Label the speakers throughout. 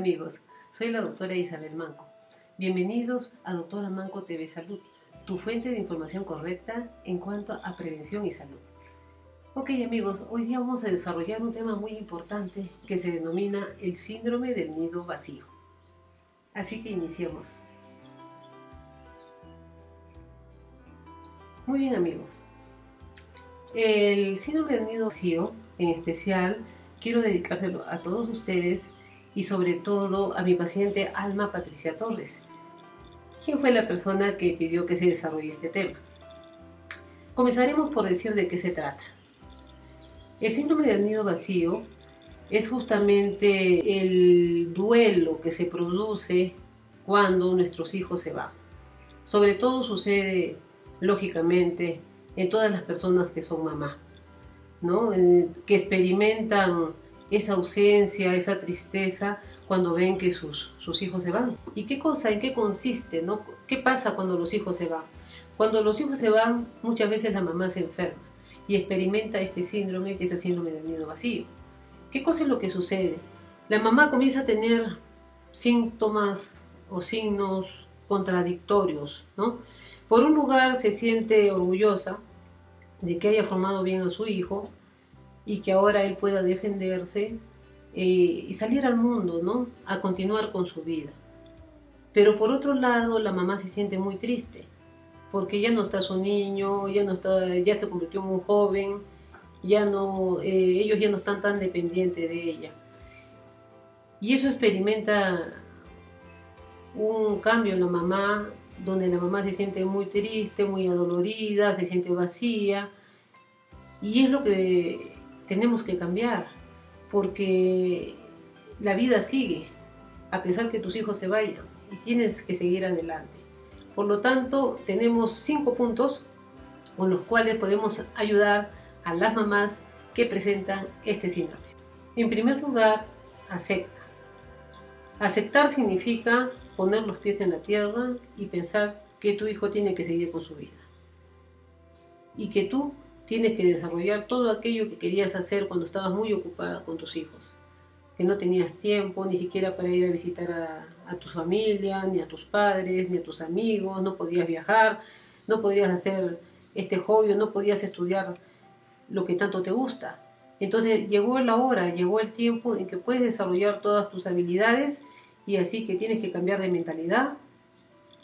Speaker 1: amigos, soy la doctora Isabel Manco. Bienvenidos a Doctora Manco TV Salud, tu fuente de información correcta en cuanto a prevención y salud. Ok amigos, hoy día vamos a desarrollar un tema muy importante que se denomina el síndrome del nido vacío. Así que iniciemos. Muy bien amigos, el síndrome del nido vacío en especial quiero dedicárselo a todos ustedes y sobre todo a mi paciente Alma Patricia Torres, quien fue la persona que pidió que se desarrolle este tema. Comenzaremos por decir de qué se trata. El síndrome del nido vacío es justamente el duelo que se produce cuando nuestros hijos se van. Sobre todo sucede, lógicamente, en todas las personas que son mamás, ¿no? Eh, que experimentan esa ausencia, esa tristeza cuando ven que sus, sus hijos se van. ¿Y qué cosa, en qué consiste? ¿no? ¿Qué pasa cuando los hijos se van? Cuando los hijos se van, muchas veces la mamá se enferma y experimenta este síndrome que es el síndrome del nido vacío. ¿Qué cosa es lo que sucede? La mamá comienza a tener síntomas o signos contradictorios, ¿no? Por un lugar se siente orgullosa de que haya formado bien a su hijo y que ahora él pueda defenderse eh, y salir al mundo, ¿no? A continuar con su vida. Pero por otro lado, la mamá se siente muy triste, porque ya no está su niño, ya no está, ya se convirtió en un joven, ya no, eh, ellos ya no están tan dependientes de ella. Y eso experimenta un cambio en la mamá, donde la mamá se siente muy triste, muy adolorida, se siente vacía. Y es lo que tenemos que cambiar, porque la vida sigue, a pesar que tus hijos se vayan, y tienes que seguir adelante. Por lo tanto, tenemos cinco puntos con los cuales podemos ayudar a las mamás que presentan este síndrome. En primer lugar, acepta. Aceptar significa poner los pies en la tierra y pensar que tu hijo tiene que seguir con su vida. Y que tú tienes que desarrollar todo aquello que querías hacer cuando estabas muy ocupada con tus hijos, que no tenías tiempo ni siquiera para ir a visitar a, tu familia, ni a tus padres, ni a tus amigos, no podías viajar, no podías hacer este hobby, no podías estudiar lo que tanto te gusta. Entonces llegó la hora, llegó el tiempo en que puedes desarrollar todas tus habilidades y así que tienes que cambiar de mentalidad,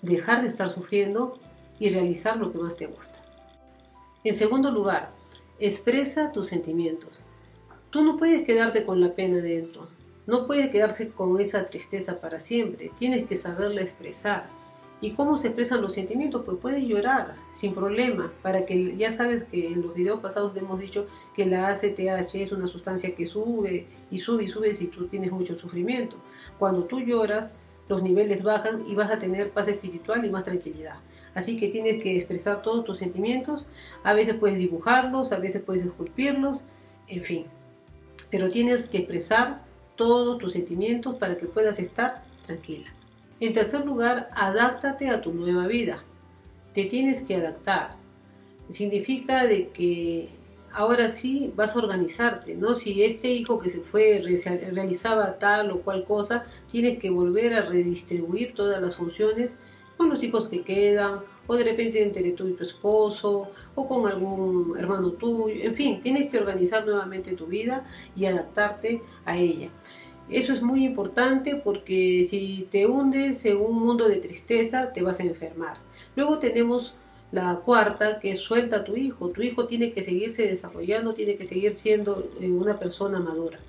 Speaker 1: dejar de estar sufriendo y realizar lo que más te gusta. En segundo lugar, expresa tus sentimientos. Tú no puedes quedarte con la pena dentro, no puedes quedarse con esa tristeza para siempre, tienes que saberla expresar. ¿Y cómo se expresan los sentimientos? Pues puedes llorar sin problema, para que ya sabes que en los videos pasados hemos dicho que la ACTH es una sustancia que sube y sube y sube si tú tienes mucho sufrimiento. Cuando tú lloras, los niveles bajan y vas a tener paz espiritual y más tranquilidad. Así que tienes que expresar todos tus sentimientos. A veces puedes dibujarlos, a veces puedes esculpirlos, en fin. Pero tienes que expresar todos tus sentimientos para que puedas estar tranquila. En tercer lugar, adáptate a tu nueva vida. Te tienes que adaptar. Significa de que ahora sí vas a organizarte, ¿no? Si este hijo que se fue realizaba tal o cual cosa, tienes que volver a redistribuir todas las funciones con los hijos que quedan, o de repente entre tú y tu esposo, o con algún hermano tuyo, en fin, tienes que organizar nuevamente tu vida y adaptarte a ella. Eso es muy importante porque si te hundes en un mundo de tristeza, te vas a enfermar. Luego tenemos la cuarta, que es suelta a tu hijo. Tu hijo tiene que seguirse desarrollando, tiene que seguir siendo eh, una persona madura.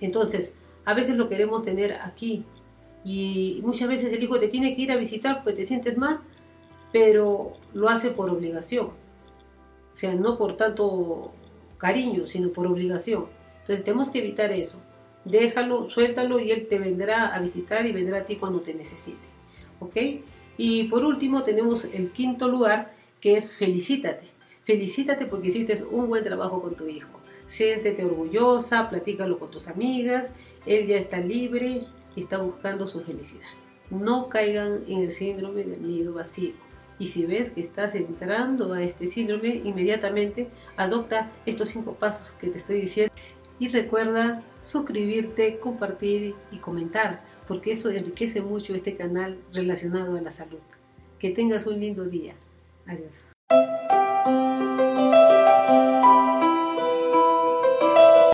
Speaker 1: Entonces, a veces lo queremos tener aquí. Y muchas veces el hijo te tiene que ir a visitar porque te sientes mal, pero lo hace por obligación. O sea, no por tanto cariño, sino por obligación. Entonces tenemos que evitar eso. Déjalo, suéltalo y él te vendrá a visitar y vendrá a ti cuando te necesite. ¿Ok? Y por último tenemos el quinto lugar que es felicítate. Felicítate porque hiciste un buen trabajo con tu hijo. Siéntete orgullosa, platícalo con tus amigas, él ya está libre y está buscando su felicidad. No caigan en el síndrome del nido vacío. Y si ves que estás entrando a este síndrome, inmediatamente adopta estos cinco pasos que te estoy diciendo Y recuerda suscribirte, compartir y comentar, porque eso enriquece mucho este canal relacionado a la salud. Que tengas un lindo día. Adiós.